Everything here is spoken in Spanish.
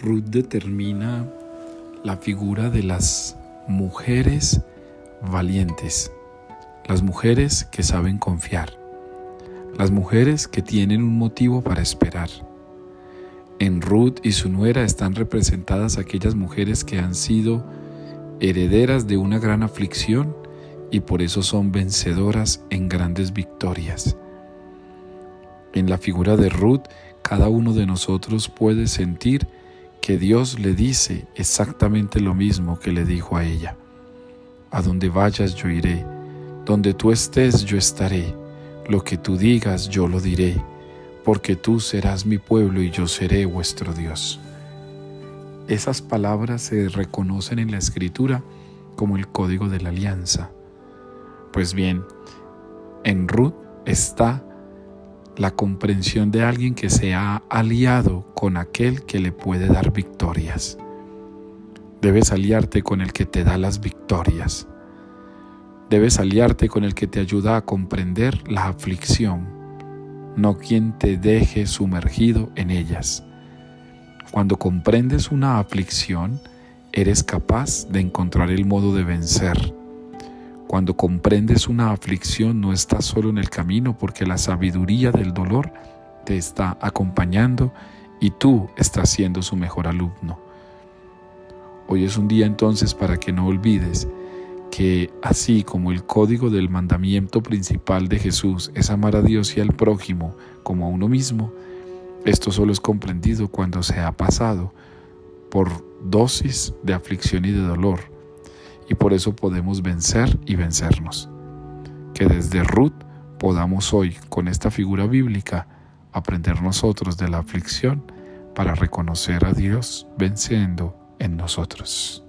Ruth determina la figura de las mujeres valientes, las mujeres que saben confiar, las mujeres que tienen un motivo para esperar. En Ruth y su nuera están representadas aquellas mujeres que han sido herederas de una gran aflicción y por eso son vencedoras en grandes victorias. En la figura de Ruth, cada uno de nosotros puede sentir que Dios le dice exactamente lo mismo que le dijo a ella. A donde vayas yo iré, donde tú estés yo estaré, lo que tú digas yo lo diré, porque tú serás mi pueblo y yo seré vuestro Dios. Esas palabras se reconocen en la escritura como el código de la alianza. Pues bien, en Ruth está la comprensión de alguien que se ha aliado con aquel que le puede dar victorias. Debes aliarte con el que te da las victorias. Debes aliarte con el que te ayuda a comprender la aflicción, no quien te deje sumergido en ellas. Cuando comprendes una aflicción, eres capaz de encontrar el modo de vencer cuando comprendes una aflicción no estás solo en el camino porque la sabiduría del dolor te está acompañando y tú estás siendo su mejor alumno. Hoy es un día entonces para que no olvides que así como el código del mandamiento principal de Jesús es amar a Dios y al prójimo como a uno mismo, esto solo es comprendido cuando se ha pasado por dosis de aflicción y de dolor y por eso podemos vencer y vencernos. Que desde Ruth podamos hoy, con esta figura bíblica, aprender nosotros de la aflicción para reconocer a Dios venciendo en nosotros.